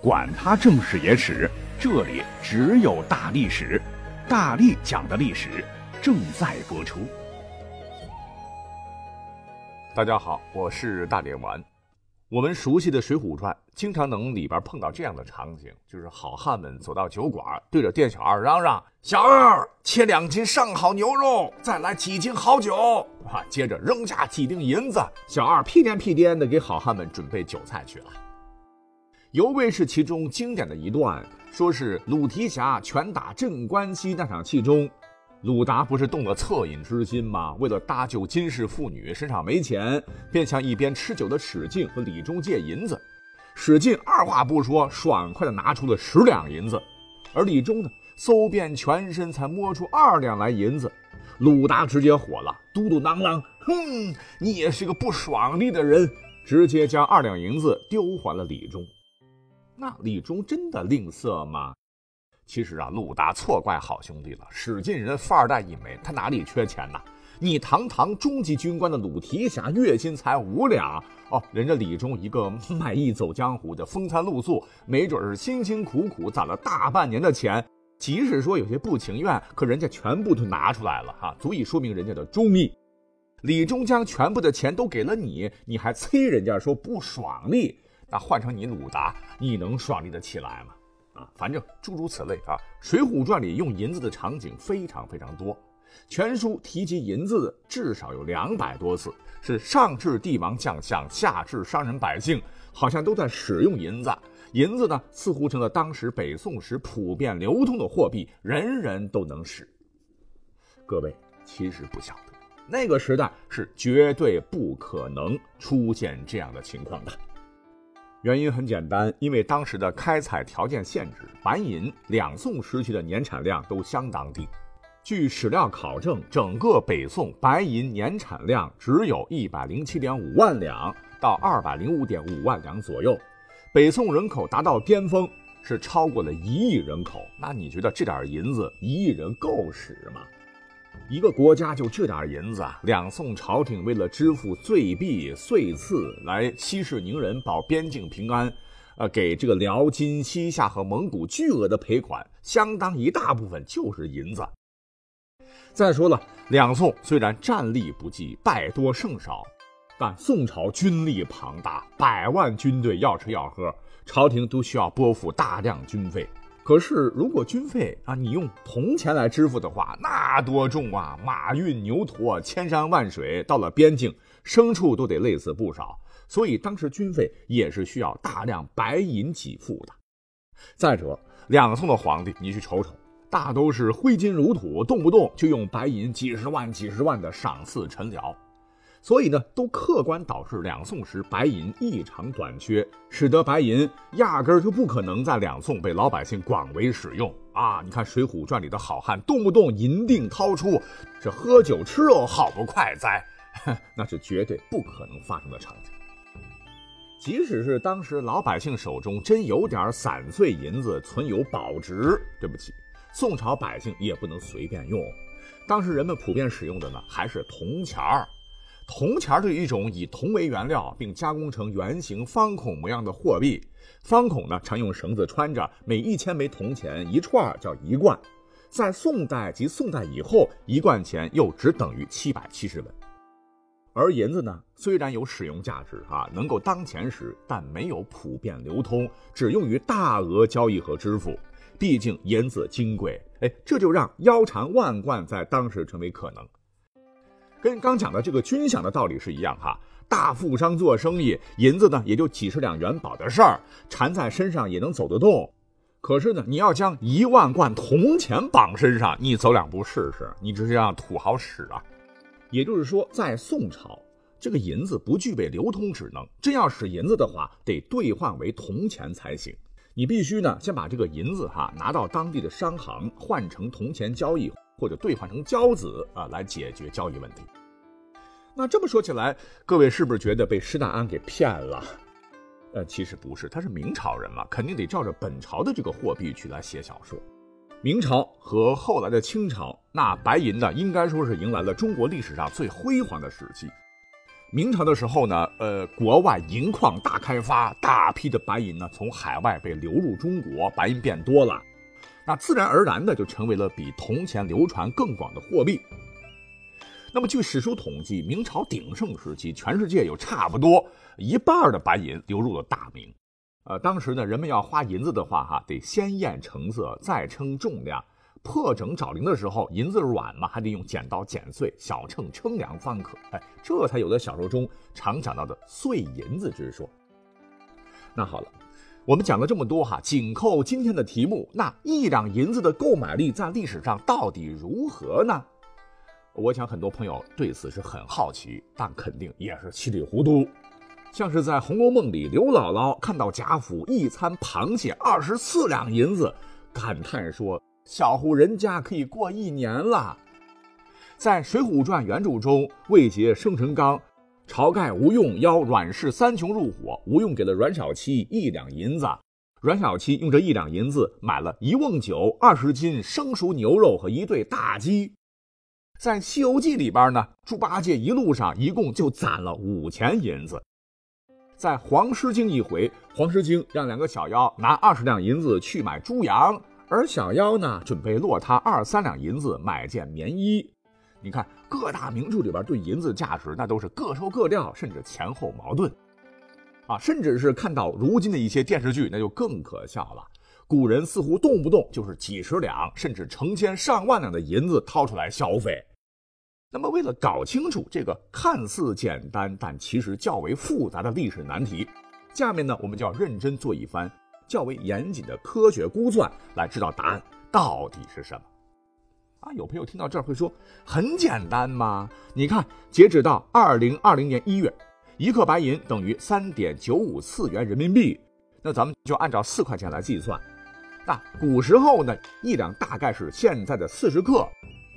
管他正史野史，这里只有大历史，大力讲的历史正在播出。大家好，我是大力丸。我们熟悉的《水浒传》，经常能里边碰到这样的场景，就是好汉们走到酒馆，对着店小二嚷嚷：“小二，切两斤上好牛肉，再来几斤好酒。”啊，接着扔下几锭银子，小二屁颠屁颠的给好汉们准备酒菜去了。尤为是其中经典的一段，说是鲁提辖拳打镇关西那场戏中，鲁达不是动了恻隐之心吗？为了搭救金氏妇女，身上没钱，便向一边吃酒的史进和李忠借银子。史进二话不说，爽快的拿出了十两银子，而李忠呢，搜遍全身才摸出二两来银子。鲁达直接火了，嘟嘟囔囔：“哼，你也是个不爽利的人！”直接将二两银子丢还了李忠。那李忠真的吝啬吗？其实啊，鲁达错怪好兄弟了。史进人富二代一枚，他哪里缺钱呐？你堂堂中级军官的鲁提辖，月薪才五两哦。人家李忠一个卖艺走江湖的，风餐露宿，没准是辛辛苦苦攒了大半年的钱。即使说有些不情愿，可人家全部都拿出来了哈，足以说明人家的忠义。李忠将全部的钱都给了你，你还催人家说不爽利？那换成你鲁达，你能爽利的起来吗？啊，反正诸如此类啊，《水浒传》里用银子的场景非常非常多，全书提及银子至少有两百多次，是上至帝王将相，下至商人百姓，好像都在使用银子。银子呢，似乎成了当时北宋时普遍流通的货币，人人都能使。各位其实不晓得，那个时代是绝对不可能出现这样的情况的。原因很简单，因为当时的开采条件限制，白银两宋时期的年产量都相当低。据史料考证，整个北宋白银年产量只有一百零七点五万两到二百零五点五万两左右。北宋人口达到巅峰是超过了一亿人口，那你觉得这点银子一亿人够使吗？一个国家就这点银子啊，两宋朝廷为了支付岁币岁赐来息事宁人、保边境平安，呃，给这个辽、金、西夏和蒙古巨额的赔款，相当一大部分就是银子。再说了，两宋虽然战力不济，败多胜少，但宋朝军力庞大，百万军队要吃要喝，朝廷都需要拨付大量军费。可是，如果军费啊，你用铜钱来支付的话，那多重啊！马运牛驮，千山万水，到了边境，牲畜都得累死不少。所以，当时军费也是需要大量白银给付的。再者，两宋的皇帝，你去瞅瞅，大都是挥金如土，动不动就用白银几十万、几十万的赏赐臣僚。所以呢，都客观导致两宋时白银异常短缺，使得白银压根儿就不可能在两宋被老百姓广为使用啊！你看《水浒传》里的好汉，动不动银锭掏出，这喝酒吃肉好不快哉？那是绝对不可能发生的场景。即使是当时老百姓手中真有点散碎银子存有保值，对不起，宋朝百姓也不能随便用。当时人们普遍使用的呢，还是铜钱儿。铜钱是一种以铜为原料，并加工成圆形方孔模样的货币。方孔呢，常用绳子穿着，每一千枚铜钱一串叫一贯。在宋代及宋代以后，一贯钱又只等于七百七十文。而银子呢，虽然有使用价值啊，能够当钱使，但没有普遍流通，只用于大额交易和支付。毕竟银子金贵，哎，这就让腰缠万贯在当时成为可能。跟刚讲的这个军饷的道理是一样哈，大富商做生意，银子呢也就几十两元宝的事儿，缠在身上也能走得动。可是呢，你要将一万贯铜钱绑身上，你走两步试试，你这是让土豪使啊！也就是说，在宋朝，这个银子不具备流通职能，真要使银子的话，得兑换为铜钱才行。你必须呢，先把这个银子哈拿到当地的商行换成铜钱交易。或者兑换成交子啊，来解决交易问题。那这么说起来，各位是不是觉得被施耐庵给骗了？呃，其实不是，他是明朝人嘛，肯定得照着本朝的这个货币去来写小说。明朝和后来的清朝，那白银呢，应该说是迎来了中国历史上最辉煌的时期。明朝的时候呢，呃，国外银矿大开发，大批的白银呢从海外被流入中国，白银变多了，那自然而然的就成为了比铜钱流传更广的货币。那么据史书统计，明朝鼎盛时期，全世界有差不多一半的白银流入了大明。呃，当时呢，人们要花银子的话，哈，得先验成色，再称重量。破整找零的时候，银子软嘛，还得用剪刀剪碎，小秤称量方可。哎，这才有了小说中常讲到的碎银子之说。那好了，我们讲了这么多哈，紧扣今天的题目，那一两银子的购买力在历史上到底如何呢？我想很多朋友对此是很好奇，但肯定也是稀里糊涂。像是在《红楼梦》里，刘姥姥看到贾府一餐螃蟹二十四两银子，感叹说。小户人家可以过一年了。在《水浒传》原著中，魏杰生辰纲，晁盖、吴用邀阮氏三穷入伙，吴用给了阮小七一两银子，阮小七用这一两银子买了一瓮酒、二十斤生熟牛肉和一对大鸡。在《西游记》里边呢，猪八戒一路上一共就攒了五钱银子。在黄狮精一回，黄狮精让两个小妖拿二十两银子去买猪羊。而小妖呢，准备落他二三两银子买件棉衣。你看各大名著里边对银子价值，那都是各说各调，甚至前后矛盾。啊，甚至是看到如今的一些电视剧，那就更可笑了。古人似乎动不动就是几十两，甚至成千上万两的银子掏出来消费。那么，为了搞清楚这个看似简单但其实较为复杂的历史难题，下面呢，我们就要认真做一番。较为严谨的科学估算来知道答案到底是什么啊？有朋友听到这儿会说很简单吗？你看，截止到二零二零年一月，一克白银等于三点九五四元人民币。那咱们就按照四块钱来计算。那古时候呢，一两大概是现在的四十克。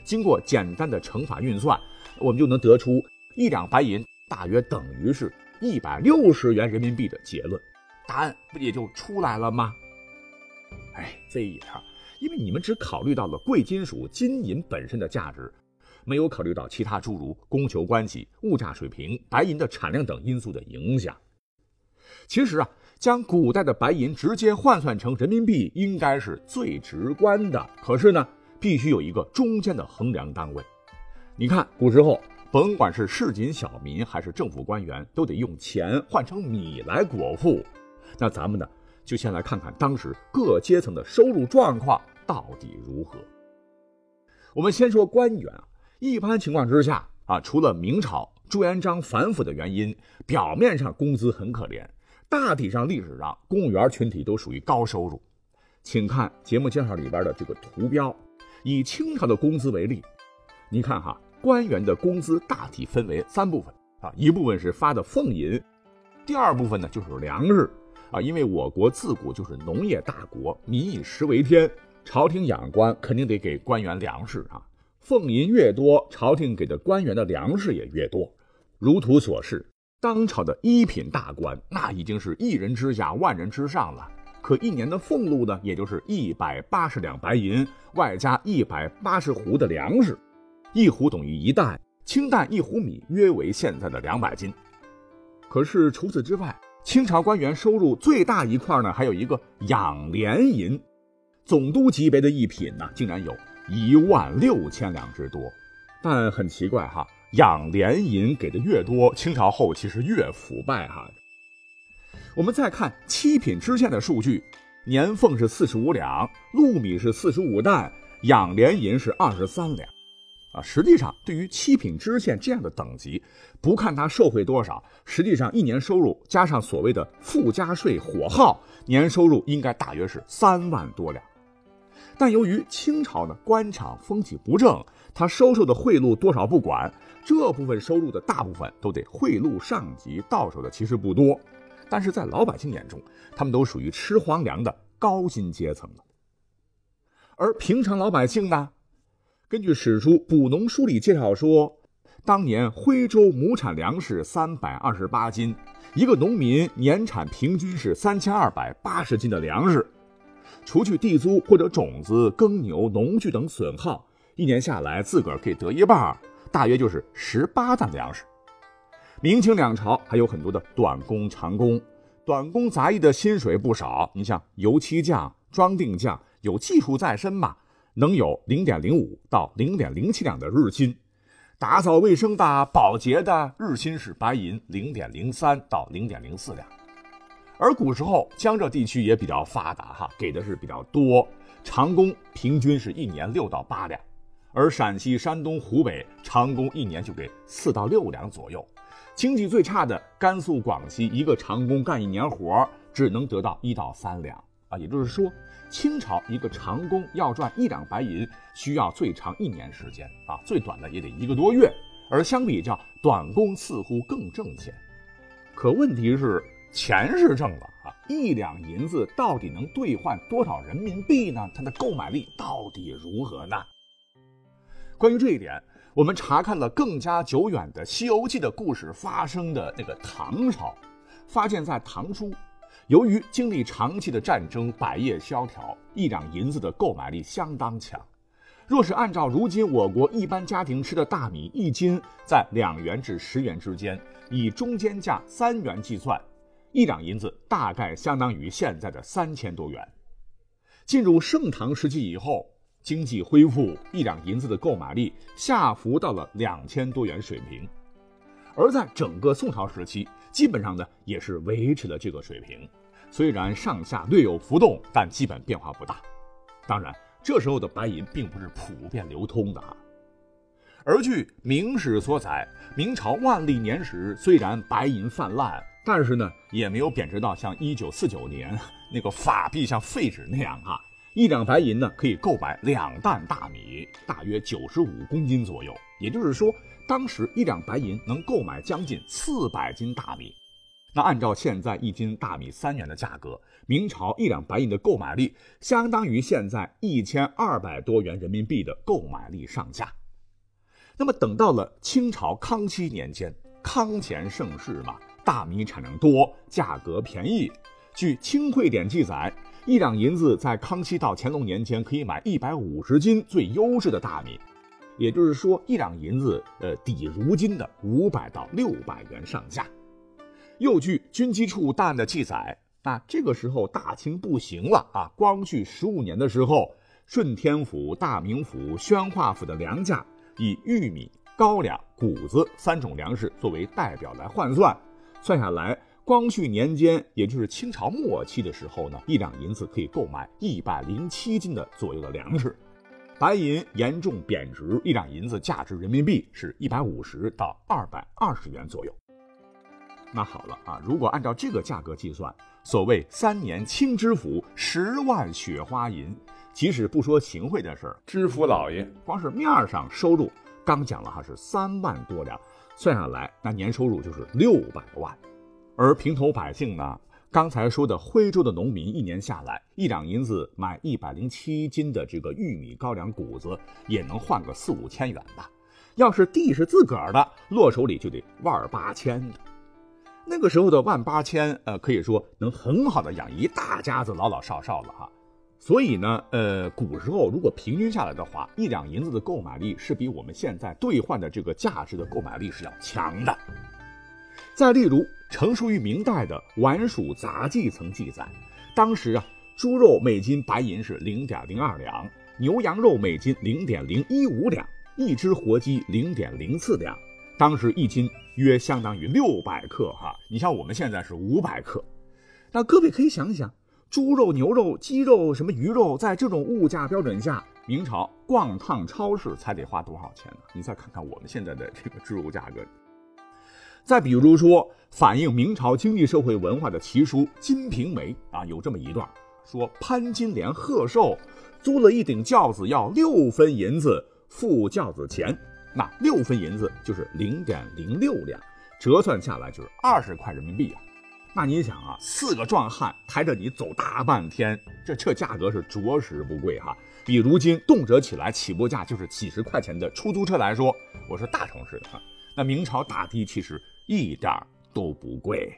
经过简单的乘法运算，我们就能得出一两白银大约等于是一百六十元人民币的结论。答案不也就出来了吗？哎，这一啊，因为你们只考虑到了贵金属金银本身的价值，没有考虑到其他诸如供求关系、物价水平、白银的产量等因素的影响。其实啊，将古代的白银直接换算成人民币，应该是最直观的。可是呢，必须有一个中间的衡量单位。你看，古时候，甭管是市井小民还是政府官员，都得用钱换成米来果腹。那咱们呢，就先来看看当时各阶层的收入状况到底如何。我们先说官员啊，一般情况之下啊，除了明朝朱元璋反腐的原因，表面上工资很可怜，大体上历史上公务员群体都属于高收入。请看节目介绍里边的这个图标，以清朝的工资为例，你看哈，官员的工资大体分为三部分啊，一部分是发的俸银，第二部分呢就是粮食。啊，因为我国自古就是农业大国，民以食为天，朝廷养官肯定得给官员粮食啊。俸银越多，朝廷给的官员的粮食也越多。如图所示，当朝的一品大官那已经是一人之下，万人之上了。可一年的俸禄呢，也就是一百八十两白银，外加一百八十斛的粮食，一斛等于一担，清淡一斛米约为现在的两百斤。可是除此之外，清朝官员收入最大一块呢，还有一个养廉银，总督级别的一品呢，竟然有一万六千两之多。但很奇怪哈，养廉银给的越多，清朝后期是越腐败哈。我们再看七品知县的数据，年俸是四十五两，禄米是四十五担，养廉银是二十三两。啊，实际上对于七品知县这样的等级，不看他受贿多少，实际上一年收入加上所谓的附加税、火耗，年收入应该大约是三万多两。但由于清朝呢官场风气不正，他收受的贿赂多少不管，这部分收入的大部分都得贿赂上级，到手的其实不多。但是在老百姓眼中，他们都属于吃皇粮的高薪阶层了。而平常老百姓呢？根据史书《补农书》里介绍说，当年徽州亩产粮食三百二十八斤，一个农民年产平均是三千二百八十斤的粮食，除去地租或者种子、耕牛、农具等损耗，一年下来自个儿可以得一半，大约就是十八担粮食。明清两朝还有很多的短工、长工，短工杂役的薪水不少。你像油漆匠、装订匠，有技术在身嘛，能有零点零五到零点零七两的日薪。打扫卫生的、保洁的，日薪是白银零点零三到零点零四两。而古时候江浙地区也比较发达，哈，给的是比较多，长工平均是一年六到八两，而陕西、山东、湖北长工一年就给四到六两左右。经济最差的甘肃、广西，一个长工干一年活只能得到一到三两啊，也就是说，清朝一个长工要赚一两白银，需要最长一年时间啊，最短的也得一个多月。而相比较，短工似乎更挣钱。可问题是。钱是挣了啊，一两银子到底能兑换多少人民币呢？它的购买力到底如何呢？关于这一点，我们查看了更加久远的《西游记》的故事发生的那个唐朝，发现，在唐初，由于经历长期的战争，百业萧条，一两银子的购买力相当强。若是按照如今我国一般家庭吃的大米一斤在两元至十元之间，以中间价三元计算。一两银子大概相当于现在的三千多元。进入盛唐时期以后，经济恢复，一两银子的购买力下浮到了两千多元水平。而在整个宋朝时期，基本上呢也是维持了这个水平，虽然上下略有浮动，但基本变化不大。当然，这时候的白银并不是普遍流通的啊。而据《明史》所载，明朝万历年时虽然白银泛滥。但是呢，也没有贬值到像一九四九年那个法币像废纸那样哈。一两白银呢，可以购买两担大米，大约九十五公斤左右。也就是说，当时一两白银能购买将近四百斤大米。那按照现在一斤大米三元的价格，明朝一两白银的购买力相当于现在一千二百多元人民币的购买力上下。那么等到了清朝康熙年间，康乾盛世嘛。大米产量多，价格便宜。据《清会典》记载，一两银子在康熙到乾隆年间可以买一百五十斤最优质的大米，也就是说，一两银子呃抵如今的五百到六百元上下。又据《军机处档案》的记载，那这个时候大清不行了啊！光绪十五年的时候，顺天府、大名府、宣化府的粮价以玉米、高粱、谷子三种粮食作为代表来换算。算下来，光绪年间，也就是清朝末期的时候呢，一两银子可以购买一百零七斤的左右的粮食。白银严重贬值，一两银子价值人民币是一百五十到二百二十元左右。那好了啊，如果按照这个价格计算，所谓三年清知府十万雪花银，即使不说行贿的事儿，知府老爷光是面上收入，刚讲了哈是三万多两。算下来，那年收入就是六百万，而平头百姓呢？刚才说的徽州的农民，一年下来一两银子买一百零七斤的这个玉米、高粱、谷子，也能换个四五千元吧。要是地是自个儿的，落手里就得万八千的。那个时候的万八千，呃，可以说能很好的养一大家子老老少少了哈。所以呢，呃，古时候如果平均下来的话，一两银子的购买力是比我们现在兑换的这个价值的购买力是要强的。再例如，成书于明代的《宛署杂记》曾记载，当时啊，猪肉每斤白银是零点零二两，牛羊肉每斤零点零一五两，一只活鸡零点零四两。当时一斤约相当于六百克哈，你像我们现在是五百克，那各位可以想想。猪肉、牛肉、鸡肉、什么鱼肉，在这种物价标准下，明朝逛趟超市才得花多少钱呢？你再看看我们现在的这个猪肉价格。再比如说，反映明朝经济社会文化的奇书《金瓶梅》啊，有这么一段，说潘金莲贺寿租了一顶轿子，要六分银子付轿子钱，那六分银子就是零点零六两，折算下来就是二十块人民币啊。那你想啊，四个壮汉抬着你走大半天，这这价格是着实不贵哈。比如今动辄起来起步价就是几十块钱的出租车来说，我是大城市的哈。那明朝打的其实一点都不贵。